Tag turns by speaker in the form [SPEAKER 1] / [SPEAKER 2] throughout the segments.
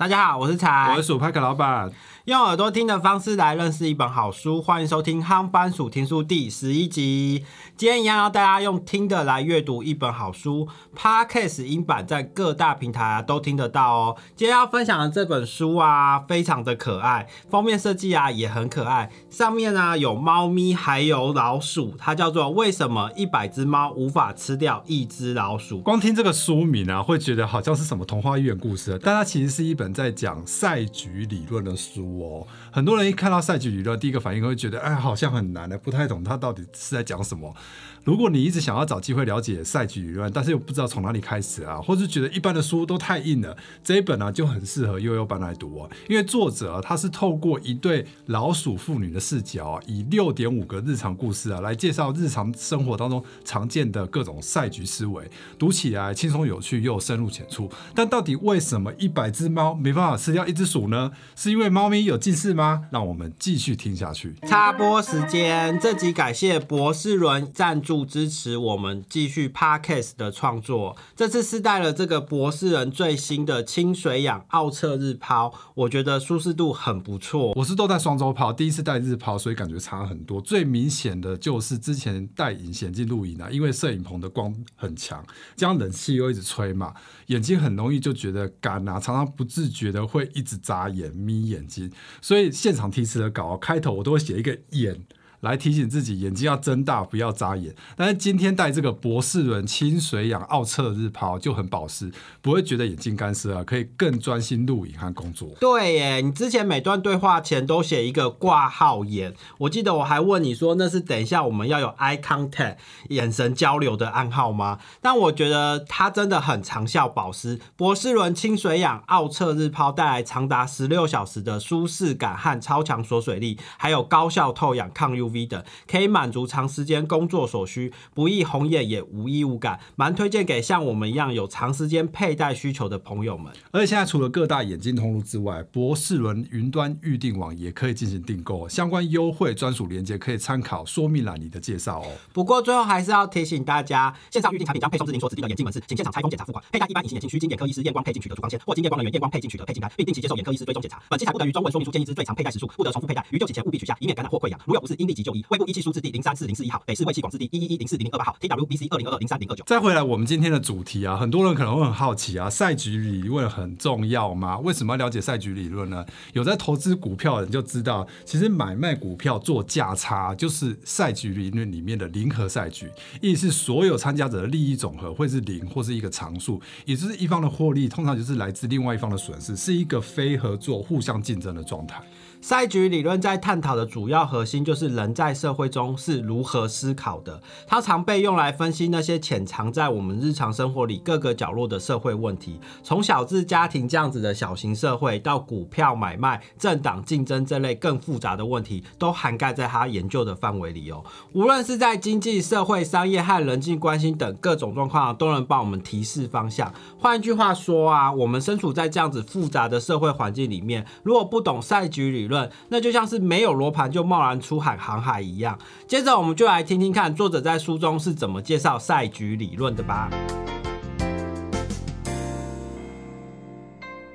[SPEAKER 1] 大家好，我是茶，
[SPEAKER 2] 我是薯派克老板。
[SPEAKER 1] 用耳朵听的方式来认识一本好书，欢迎收听夯番薯听书第十一集。今天一样要大家用听的来阅读一本好书，Podcast 音版在各大平台啊都听得到哦。今天要分享的这本书啊，非常的可爱，封面设计啊也很可爱，上面呢有猫咪还有老鼠，它叫做《为什么一百只猫无法吃掉一只老鼠》。
[SPEAKER 2] 光听这个书名啊，会觉得好像是什么童话寓言故事，但它其实是一本在讲赛局理论的书。哦，很多人一看到赛局理论，第一个反应会觉得，哎，好像很难的，不太懂他到底是在讲什么。如果你一直想要找机会了解赛局理论，但是又不知道从哪里开始啊，或是觉得一般的书都太硬了，这一本呢就很适合悠悠班来读哦。因为作者啊他是透过一对老鼠妇女的视角啊，以六点五个日常故事啊来介绍日常生活当中常见的各种赛局思维，读起来轻松有趣又深入浅出。但到底为什么一百只猫没办法吃掉一只鼠呢？是因为猫咪有近视吗？让我们继续听下去。
[SPEAKER 1] 插播时间，这集感谢博士伦赞助。支持我们继续 podcast 的创作。这次试戴了这个博士伦最新的清水氧奥测日抛，我觉得舒适度很不错。
[SPEAKER 2] 我是都戴双周抛，第一次戴日抛，所以感觉差很多。最明显的就是之前戴隐形镜录影啊，因为摄影棚的光很强，这样冷气又一直吹嘛，眼睛很容易就觉得干啊，常常不自觉的会一直眨眼眯眼睛。所以现场提词的稿开头我都会写一个演。来提醒自己眼睛要睁大，不要眨眼。但是今天戴这个博士伦清水氧奥测日抛就很保湿，不会觉得眼睛干涩啊，可以更专心录影和工作。
[SPEAKER 1] 对耶，你之前每段对话前都写一个挂号眼，我记得我还问你说那是等一下我们要有 eye contact 眼神交流的暗号吗？但我觉得它真的很长效保湿。博士伦清水氧奥测日抛带来长达十六小时的舒适感和超强锁水力，还有高效透氧抗 U。V 等可以满足长时间工作所需，不易红眼也无异物感，蛮推荐给像我们一样有长时间佩戴需求的朋友们。
[SPEAKER 2] 而且现在除了各大眼镜通路之外，博士伦云端预订网也可以进行订购，相关优惠专属链接可以参考说明栏里的介绍哦。
[SPEAKER 1] 不过最后还是要提醒大家，线上预订产品将配送至您所指定的眼镜门市，请现场拆封检查付款，佩戴一般隐形眼镜需经眼科医师验光配镜取得处方签，或经验光人员验光配镜取得配镜单，并定期接受眼科医师追踪检查。本期材不等于中文说明书建议之最长佩戴时数，不得重复佩戴，于就寝前务必取下，以免感染或溃疡。如有不适，应立即就医。胃部仪器数字第零三四零四一号，北市卫气广字第一一一零四零零二八号，TWBC 二零二二零三零二九。
[SPEAKER 2] 再回来，我们今天的主题啊，很多人可能会很好奇啊，赛局理论很重要吗？为什么要了解赛局理论呢？有在投资股票的人就知道，其实买卖股票做价差就是赛局理论里面的零和赛局，意思是所有参加者的利益总和会是零或是一个常数，也就是一方的获利通常就是来自另外一方的损失，是一个非合作、互相竞争的状态。
[SPEAKER 1] 赛局理论在探讨的主要核心就是人在社会中是如何思考的。它常被用来分析那些潜藏在我们日常生活里各个角落的社会问题，从小至家庭这样子的小型社会，到股票买卖、政党竞争这类更复杂的问题，都涵盖在他研究的范围里哦。无论是在经济社会、商业和人际关系等各种状况，都能帮我们提示方向。换一句话说啊，我们身处在这样子复杂的社会环境里面，如果不懂赛局理，论，那就像是没有罗盘就贸然出海航海一样。接着，我们就来听听看作者在书中是怎么介绍赛局理论的吧。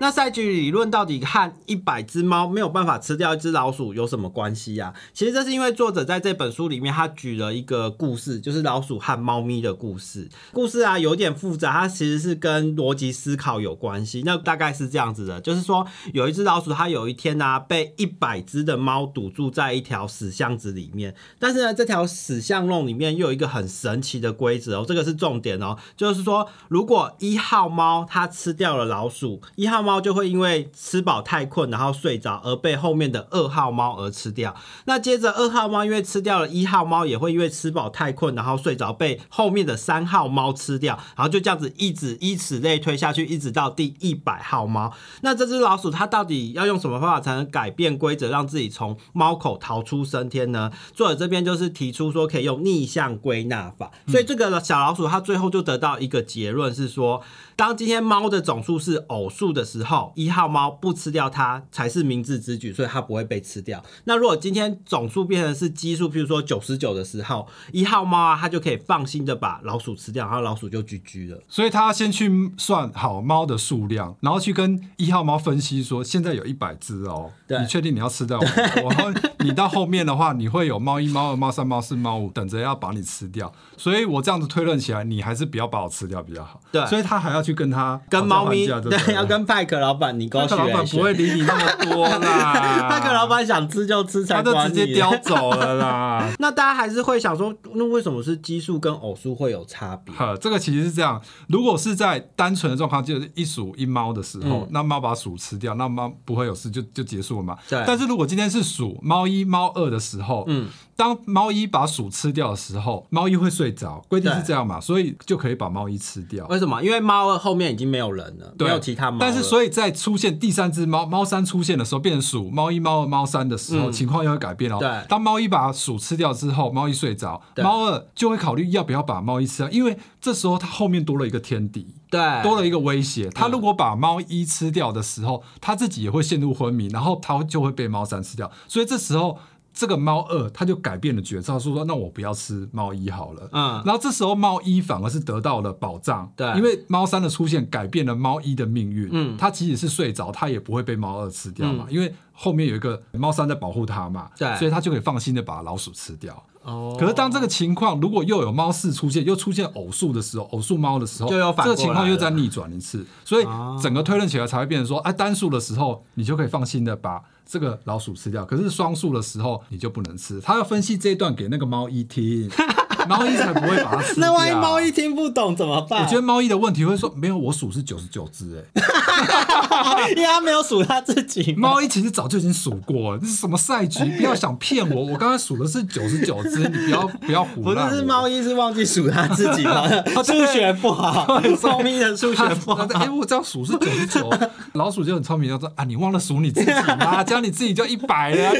[SPEAKER 1] 那赛局理论到底和一百只猫没有办法吃掉一只老鼠有什么关系啊？其实这是因为作者在这本书里面，他举了一个故事，就是老鼠和猫咪的故事。故事啊有点复杂，它其实是跟逻辑思考有关系。那大概是这样子的，就是说有一只老鼠，它有一天呢被一百只的猫堵住在一条死巷子里面。但是呢，这条死巷弄里面又有一个很神奇的规则哦，这个是重点哦，就是说如果一号猫它吃掉了老鼠，一号。猫就会因为吃饱太困，然后睡着，而被后面的二号猫而吃掉。那接着二号猫因为吃掉了一号猫，也会因为吃饱太困，然后睡着，被后面的三号猫吃掉。然后就这样子一直以此类推下去，一直到第一百号猫。那这只老鼠它到底要用什么方法才能改变规则，让自己从猫口逃出升天呢？作者这边就是提出说可以用逆向归纳法。所以这个小老鼠它最后就得到一个结论是说，当今天猫的总数是偶数的时，候，一号猫不吃掉它才是明智之举，所以它不会被吃掉。那如果今天总数变成是奇数，譬如说九十九的时候，一号猫啊，它就可以放心的把老鼠吃掉，然后老鼠就居居了。
[SPEAKER 2] 所以他先去算好猫的数量，然后去跟一号猫分析说，现在有一百只哦，你确定你要吃掉我？然后你到后面的话，你会有猫一、猫二、猫三、猫四、猫五等着要把你吃掉。所以我这样子推论起来，你还是不要把我吃掉比较好。
[SPEAKER 1] 对
[SPEAKER 2] 所以他还要去跟他
[SPEAKER 1] 跟猫咪对，要跟派克老板你高
[SPEAKER 2] 那个老板不会理你那么多啦，
[SPEAKER 1] 派克老板想吃就吃
[SPEAKER 2] 他就直接叼走了啦。
[SPEAKER 1] 那大家还是会想说，那为什么是奇数跟偶数会有差别？
[SPEAKER 2] 呵，这个其实是这样。如果是在单纯的状况，就是一鼠一猫的时候，
[SPEAKER 1] 嗯
[SPEAKER 2] 那猫把鼠吃掉，那猫不会有事，就就结束了嘛。
[SPEAKER 1] 对
[SPEAKER 2] 但是如果今天是鼠猫一、猫二的时候，
[SPEAKER 1] 嗯，
[SPEAKER 2] 当猫一把鼠吃掉的时候，猫一会睡着，规定是
[SPEAKER 1] 对
[SPEAKER 2] 这样嘛，所以就可以把猫一吃掉。
[SPEAKER 1] 为什么？因为猫二后面已经没有人了，没有其他猫。
[SPEAKER 2] 但是，所以在出现第三只猫猫三出现的时候，变成鼠猫一、猫二、猫三的时候，
[SPEAKER 1] 嗯
[SPEAKER 2] 情况又会改变哦。
[SPEAKER 1] 对
[SPEAKER 2] 当猫一把鼠吃掉之后，猫一睡着，
[SPEAKER 1] 对
[SPEAKER 2] 猫二就会考虑要不要把猫一吃掉，因为这时候它后面多了一个天敌。
[SPEAKER 1] 对
[SPEAKER 2] 多了一个威胁。他如果把猫一吃掉的时候，他自己也会陷入昏迷，然后他就会被猫三吃掉。所以这时候，这个猫二他就改变了决策，说说那我不要吃猫一好了。
[SPEAKER 1] 嗯，
[SPEAKER 2] 然后这时候猫一反而是得到了保障，
[SPEAKER 1] 对。
[SPEAKER 2] 因为猫三的出现改变了猫一的命运。
[SPEAKER 1] 嗯。
[SPEAKER 2] 它即使是睡着，它也不会被猫二吃掉嘛，因为后面有一个猫三在保护它嘛，
[SPEAKER 1] 对。
[SPEAKER 2] 所以它就可以放心的把老鼠吃掉。
[SPEAKER 1] 哦。
[SPEAKER 2] 可是当这个情况如果又有猫四出现，又出现偶数的时候，偶数猫的时候，
[SPEAKER 1] 就又反
[SPEAKER 2] 这个情况又再逆转一次，所以
[SPEAKER 1] 哦。
[SPEAKER 2] 整个推论起来才会变成说，哎、单数的时候你就可以放心的把这个老鼠吃掉，可是双数的时候你就不能吃。他要分析这一段给那个猫一听，猫一才不会把它吃掉。
[SPEAKER 1] 那万一猫一听不懂怎么办？
[SPEAKER 2] 我觉得猫一的问题会说，没有，我数是九十九只，哎，
[SPEAKER 1] 因为他没有数他自己。
[SPEAKER 2] 猫一其实早就已经数过了，这是什么赛局？不要想骗我，我刚才数的是九十九只，你不要不要胡
[SPEAKER 1] 不
[SPEAKER 2] 乱我。
[SPEAKER 1] 是，是猫一是忘记数他自己吗？数学不好，聪明的数学不好。
[SPEAKER 2] 哎、我这样数是九十九，老鼠就很聪明，就说啊，你忘了数你自己吗？这样你自己就一百了、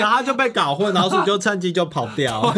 [SPEAKER 1] 然后就被搞混，老鼠就趁机就跑掉。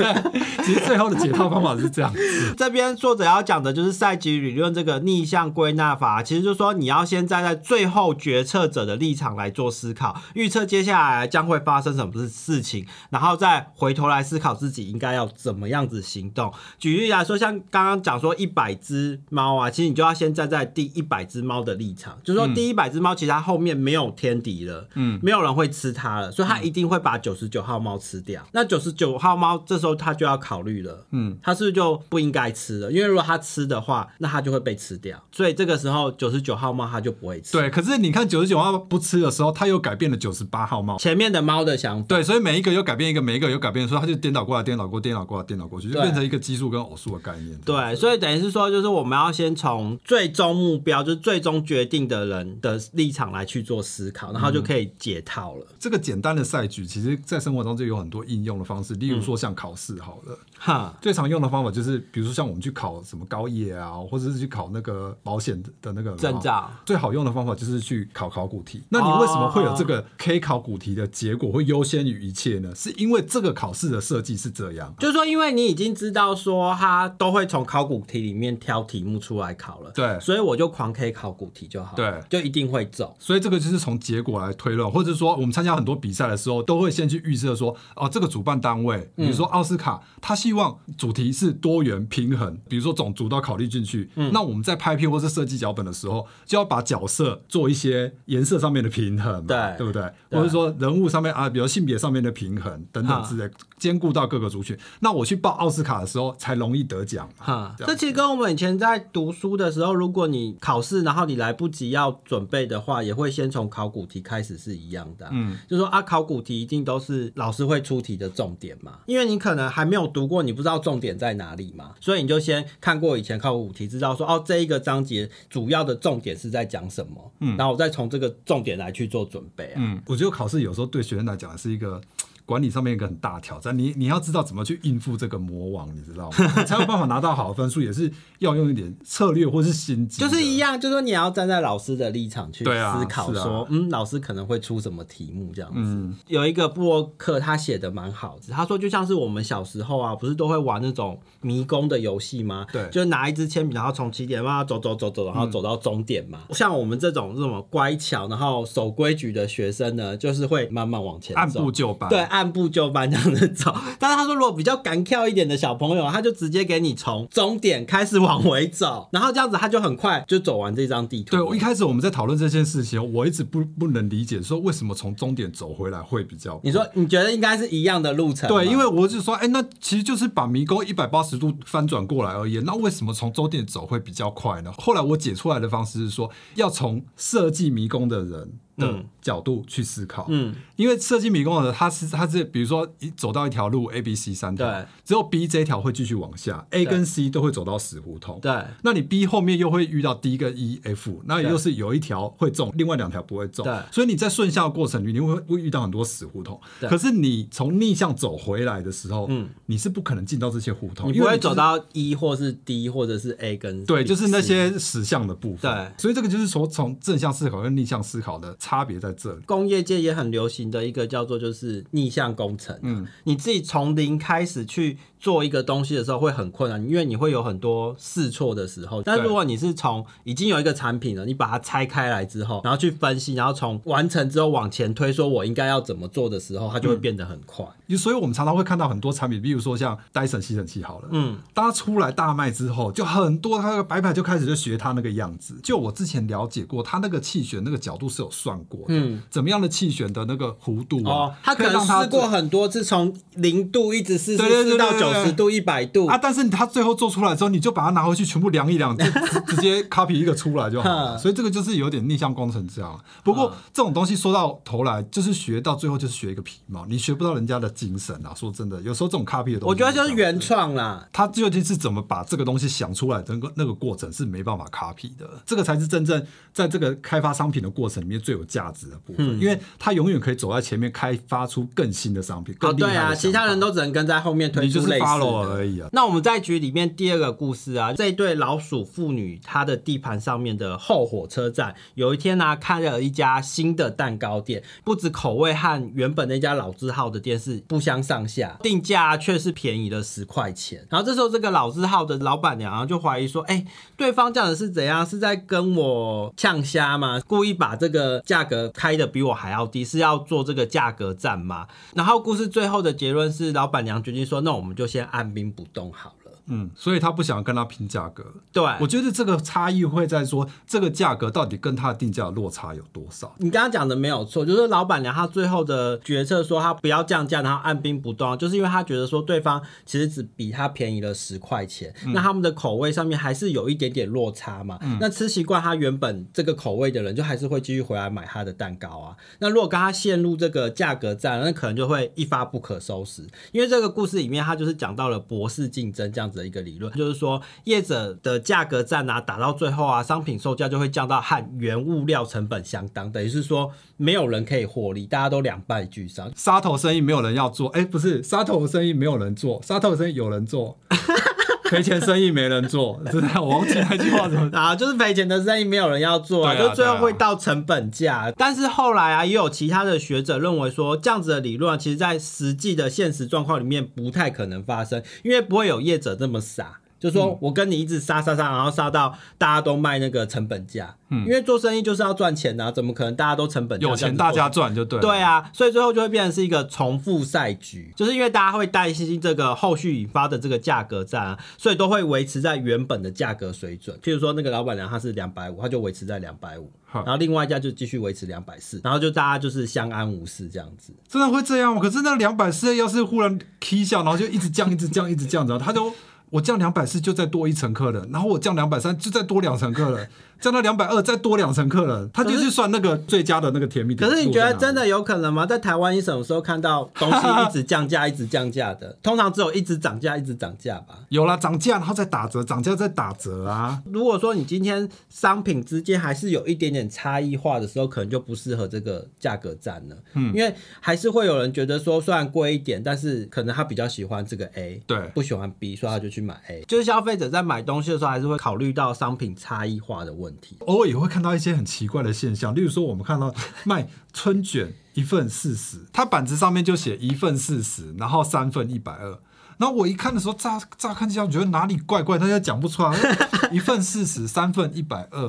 [SPEAKER 2] 其实最后的解套方法是这样子，
[SPEAKER 1] 这边作者要讲的就是赛局理论这个逆向归纳法，其实就是说你要先站在最后决策者的立场来做思考，预测接下来将会发生什么事情，然后再回头来思考自己应该要怎么样子行动。举例来说，像刚刚讲说一百只猫啊，其实你就要先站在第一百只猫的立场，就是说第一百只猫其实它后面没有天敌了，嗯，没有人会吃它了，所以它一定会把九十九号猫吃掉。那九十九号猫这时候它就要考虑了，嗯，它是不是就不应该吃了？因为如果它吃的话，那它就会被吃掉，所以这个时候九十九号猫它就不会吃。，
[SPEAKER 2] 对。可是你看九十九号不吃的时候，它又改变了九十八号猫。
[SPEAKER 1] 前面的猫的想法，
[SPEAKER 2] 对，所以每一个又改变一个，每一个有改变，所以它就颠倒过来，颠倒过，颠倒过来，颠倒过去，就变成一个奇数跟偶数的概念。
[SPEAKER 1] 对，所以等于是说，就是我们要先从最终目标，就是最终决定的人的立场来去做思考，然后就可以解套了。
[SPEAKER 2] 这个简单的赛局，其实在生活中就有很多应用的方式，例如说像考试好了。
[SPEAKER 1] 哈，
[SPEAKER 2] 最常用的方法就是，比如说像我们去考什么高业啊，或者是去考那个保险的那个
[SPEAKER 1] 证照。
[SPEAKER 2] 最好用的方法就是去考考古题。那你为什么会有这个 K 考古题的结果会优先于一切呢？是因为这个考试的设计是这样。
[SPEAKER 1] 就是说，因为你已经知道说他都会从考古题里面挑题目出来考了，
[SPEAKER 2] 对
[SPEAKER 1] 所以我就狂 K 考古题就好，
[SPEAKER 2] 对
[SPEAKER 1] 就一定会中。
[SPEAKER 2] 所以这个就是从结果来推论，或者说我们参加很多比赛的时候，都会先去预设说，哦，这个主办单位，比如说奥斯卡，他希望主题是多元平衡，比如说种族都考虑进去。那我们在拍片或是设计脚本的时候，就要把角色做一些颜色上面的平衡嘛，
[SPEAKER 1] 对。
[SPEAKER 2] 对不对？
[SPEAKER 1] 对。
[SPEAKER 2] 或者说人物上面啊，比如性别上面的平衡等等之类，兼顾到各个族群。那我去报奥斯卡的时候，才容易得奖嘛。
[SPEAKER 1] 哈，
[SPEAKER 2] 这
[SPEAKER 1] 其实跟我们以前在读书的时候，如果你考试，然后你来不及要准备的话，也会先从考古题开始是一样的、嗯，就说啊，考古题一定都是老师会出题的重点嘛，因为你可能还没有读过，你不知道重点在哪里嘛，所以你就先看过以前考古题，知道说哦，这一个章节主要的重点是在讲什么，嗯，然后我再从这个重点来去做准备啊。
[SPEAKER 2] 嗯，我觉得考试有时候对学生来讲是一个管理上面一个很大挑战。你你要知道怎么去应付这个魔王，你知道吗？你 才有办法拿到好的分数，也是要用一点策略或是心机，
[SPEAKER 1] 就是一样，就是说你要站在老师的立场去思考说，嗯，老师可能会出什么题目这样子。
[SPEAKER 2] 嗯
[SPEAKER 1] 有一个布洛克他写的蛮好的，他说就像是我们小时候啊，不是都会玩那种迷宫的游戏吗？
[SPEAKER 2] 对
[SPEAKER 1] 就是拿一支铅笔，然后从起点慢慢走走走走，然后走到终点嘛。像我们这种这种乖巧，然后守规矩的学生呢，就是会慢慢往前走，
[SPEAKER 2] 按部就班。
[SPEAKER 1] 对，按部就班这样子走。但是他说，如果比较敢跳一点的小朋友，他就直接给你从终点开始往回走，然后这样子他就很快就走完这张地图
[SPEAKER 2] 对，我一开始我们在讨论这件事情，我一直不不能理解，说为什么从终点走回来会比较。
[SPEAKER 1] 你说你觉得应该是一样的路程？
[SPEAKER 2] 对，因为我就说，哎、那其实就是把迷宫一百八十度翻转过来而已。那为什么从终点走会比较快呢？后来我解出来的方式是说，要从设计迷宫的人的
[SPEAKER 1] 嗯。
[SPEAKER 2] 角度去思考。
[SPEAKER 1] 嗯，
[SPEAKER 2] 因为设计迷宫的它，是它是比如说一走到一条路 A、B、C 三条
[SPEAKER 1] 对，
[SPEAKER 2] 只有 B 这一条会继续往下，A 跟 C 都会走到死胡同。
[SPEAKER 1] 对。
[SPEAKER 2] 那你 B 后面又会遇到 D 跟 E、F，那也就是有一条会中，另外两条不会中。
[SPEAKER 1] 对。
[SPEAKER 2] 所以你在顺向的过程里，你会会遇到很多死胡同。
[SPEAKER 1] 对。
[SPEAKER 2] 可是你从逆向走回来的时候，
[SPEAKER 1] 嗯。
[SPEAKER 2] 你是不可能进到这些胡同，
[SPEAKER 1] 你不会走到 E 或是 D 或者是 A 跟 C
[SPEAKER 2] 对，就是那些实相的部分。
[SPEAKER 1] 对。
[SPEAKER 2] 所以这个就是说从正向思考跟逆向思考的差别在这里。
[SPEAKER 1] 工业界也很流行的一个叫做就是逆向工程、嗯，你自己从零开始去做一个东西的时候会很困难，因为你会有很多试错的时候。但如果你是从已经有一个产品了，你把它拆开来之后，然后去分析，然后从完成之后往前推，说我应该要怎么做的时候，它就会变得很快。
[SPEAKER 2] 所以我们常常会看到很多产品，比如说像戴森吸尘器好了，
[SPEAKER 1] 嗯，
[SPEAKER 2] 当它出来大卖之后，就很多它那个白牌就开始就学它那个样子。就我之前了解过，它那个气旋那个角度是有算过的，
[SPEAKER 1] 嗯，
[SPEAKER 2] 怎么样的气旋的那个弧度啊，
[SPEAKER 1] 哦，他可能试过很多次，从零度一直试试到九十度、一百度
[SPEAKER 2] 啊，但是它最后做出来之后，你就把它拿回去全部量一量，就直 直接 copy 一个出来就好了。所以这个就是有点逆向工程这样。不过这种东西说到头来，就是学到最后就是学一个皮毛，你学不到人家的精神啊。说真的，有时候这种 copy 的东西，
[SPEAKER 1] 我觉得就是原创啦。
[SPEAKER 2] 他究竟是怎么把这个东西想出来的那个那个过程是没办法 copy 的，这个才是真正在这个开发商品的过程里面最有价值的部分，
[SPEAKER 1] 嗯
[SPEAKER 2] 因为他永远可以走在前面，开发出更新的商品。
[SPEAKER 1] 对啊，其他人都只能跟在后面推
[SPEAKER 2] 就是
[SPEAKER 1] 出类似
[SPEAKER 2] follow
[SPEAKER 1] 的。
[SPEAKER 2] 而已啊。
[SPEAKER 1] 那我们在局里面第二个故事啊，这一对老鼠妇女，她的地盘上面的后火车站，有一天呢、开了一家新的蛋糕店，不止口味和原本那家老字号的店是不相上下，定价却是便宜了十块钱。然后这时候这个老字号的老板娘啊就怀疑说，哎、对方这样子是怎样？是在跟我呛虾吗？故意把这个价价格开的比我还要低，是要做这个价格战吗？然后故事最后的结论是，老板娘决定说，那我们就先按兵不动好。
[SPEAKER 2] 嗯，所以他不想跟他拼价格。
[SPEAKER 1] 对，
[SPEAKER 2] 我觉得这个差异会在说，这个价格到底跟他的定价落差有多少？
[SPEAKER 1] 你刚刚讲的没有错，就是老板娘她最后的决策说她不要降价，然后按兵不动，就是因为她觉得说对方其实只比她便宜了十块钱，那他们的口味上面还是有一点点落差嘛。嗯那吃习惯他原本这个口味的人，就还是会继续回来买他的蛋糕啊。那如果跟他陷入这个价格战，那可能就会一发不可收拾。因为这个故事里面，他就是讲到了博士竞争这样子的一个理论，就是说业者的价格战啊，打到最后啊，商品售价就会降到和原物料成本相当，等于是说没有人可以获利，大家都两败俱伤。
[SPEAKER 2] 杀头生意没有人要做，哎、不是杀头的生意没有人做，杀头的生意有人做，赔钱生意没人做，真的我忘记那句话怎么。
[SPEAKER 1] 啊，就是赔钱的生意没有人要做啊，
[SPEAKER 2] 对啊
[SPEAKER 1] 就最后会到成本价。但是后来啊，也有其他的学者认为说，这样子的理论啊其实在实际的现实状况里面不太可能发生，因为不会有业者这么傻。就
[SPEAKER 2] 嗯
[SPEAKER 1] 说我跟你一直杀杀杀，然后杀到大家都卖那个成本价，嗯因为做生意就是要赚钱啊，怎么可能大家都成本价
[SPEAKER 2] 嗯有钱大家赚就对了。
[SPEAKER 1] 对啊，所以最后就会变成是一个重复赛局，就是因为大家会担心这个后续引发的这个价格战啊，所以都会维持在原本的价格水准。譬如说那个老板娘她是两百五，她就维持在两百五，
[SPEAKER 2] 好
[SPEAKER 1] 然后另外一家就继续维持两百四，然后就大家就是相安无事这样子。
[SPEAKER 2] 真的会这样吗？可是那两百四要是忽然 K 下，然后就一直降，一直降，一直降，然后他就我降两百四就再多一层客人，然后我降两百三就再多两层客人，降到两百二再多两层客人，他就去算那个最佳的那个甜蜜点。
[SPEAKER 1] 可是你觉得真的有可能吗？在台湾，你什么时候看到东西一直降价、一直降价的？通常只有一直涨价、一直涨价吧。
[SPEAKER 2] 有啦，涨价然后再打折，涨价再打折啊。
[SPEAKER 1] 如果说你今天商品之间还是有一点点差异化的时候，可能就不适合这个价格战了。嗯，因为还是会有人觉得说，虽然贵一点，但是可能他比较喜欢这个 A，
[SPEAKER 2] 对，
[SPEAKER 1] 不喜欢 B，所以他就去买 A。就是消费者在买东西的时候，还是会考虑到商品差异化的问问题。
[SPEAKER 2] 偶尔也会看到一些很奇怪的现象，例如说我们看到卖春卷一份四十，它板子上面就写一份四十，然后三份一百二。然后我一看的时候，乍乍看起来觉得哪里怪怪，大家讲不出来。一份四十，三份一百二，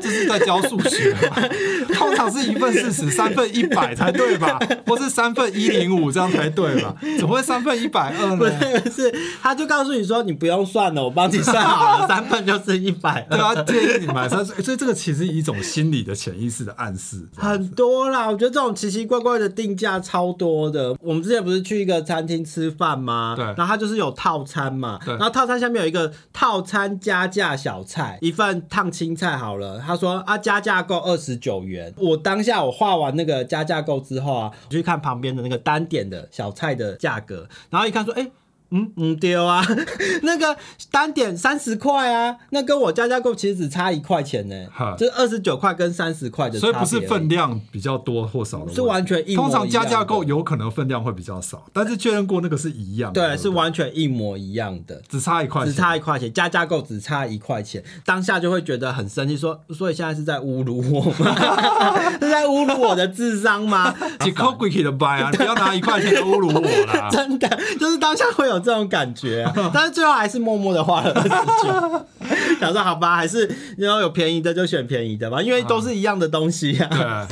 [SPEAKER 2] 这是在教数学吗？通常是一份四十，三份一百才对吧？或是三份一零五这样才对吧？怎么会三份一百二呢？
[SPEAKER 1] 不是，是他就告诉你说你不用算了，我帮你算好了，三份就是一百。
[SPEAKER 2] 对啊，建议你买三，所以这个其实一种心理的潜意识的暗示。
[SPEAKER 1] 很多啦，我觉得这种奇奇怪怪的定价超多的。我们之前不是去一个餐厅吃饭吗？
[SPEAKER 2] 对。
[SPEAKER 1] 然后它就是有套餐嘛，
[SPEAKER 2] 对。
[SPEAKER 1] 然后套餐下面有一个套餐加价小菜，一份烫青菜好了。他说啊，加价购二十九元。我当下我画完那个加价购之后啊，我去看旁边的那个单点的小菜的价格，然后一看说，哎。嗯嗯丢啊，那个单点三十块啊，那跟我加价购其实只差一块钱呢，就是二十九块跟三十块的，
[SPEAKER 2] 所以不是分量比较多或少，
[SPEAKER 1] 是完全一
[SPEAKER 2] 通常加价购有可能分量会比较少，但是确认过那个是一样，
[SPEAKER 1] 对，是完全一模一样的，
[SPEAKER 2] 只差一块，
[SPEAKER 1] 只差一块钱，加价购只差一块钱，当下就会觉得很生气，说，所以现在是在侮辱我吗？是在侮辱我的智商吗？
[SPEAKER 2] 几扣贵气的掰啊，你不要拿一块钱侮辱我啦，
[SPEAKER 1] 真的，就是当下会有。这种感觉，但是最后还是默默的花了二十九，想说好吧，还是然后有便宜的就选便宜的吧，因为都是一样的东西呀。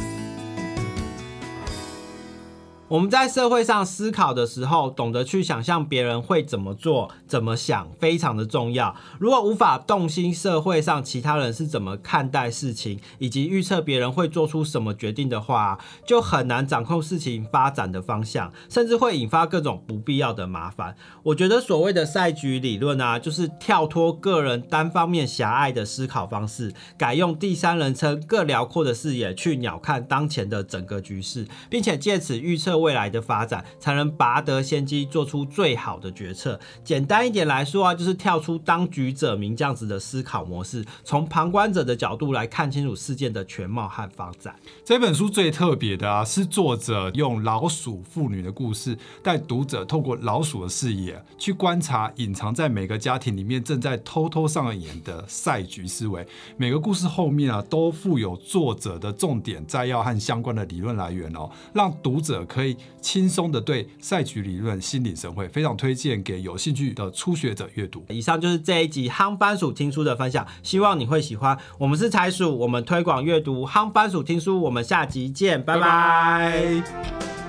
[SPEAKER 1] 我们在社会上思考的时候，懂得去想象别人会怎么做、怎么想，非常的重要。如果无法动心社会上其他人是怎么看待事情，以及预测别人会做出什么决定的话，就很难掌控事情发展的方向，甚至会引发各种不必要的麻烦。我觉得所谓的赛局理论啊，就是跳脱个人单方面狭隘的思考方式，改用第三人称更辽阔的视野去鸟瞰当前的整个局势，并且借此预测。未来的发展才能拔得先机，做出最好的决策。简单一点来说啊，就是跳出当局者迷这样子的思考模式，从旁观者的角度来看清楚事件的全貌和发展。
[SPEAKER 2] 这本书最特别的啊，是作者用老鼠妇女的故事，带读者透过老鼠的视野去观察隐藏在每个家庭里面正在偷偷上演的赛局思维。每个故事后面啊，都附有作者的重点摘要和相关的理论来源哦，让读者可以。轻松的对赛局理论心领神会，非常推荐给有兴趣的初学者阅读。
[SPEAKER 1] 以上就是这一集夯番薯听书的分享，希望你会喜欢。我们是财鼠，我们推广阅读夯番薯听书，我们下集见，拜拜。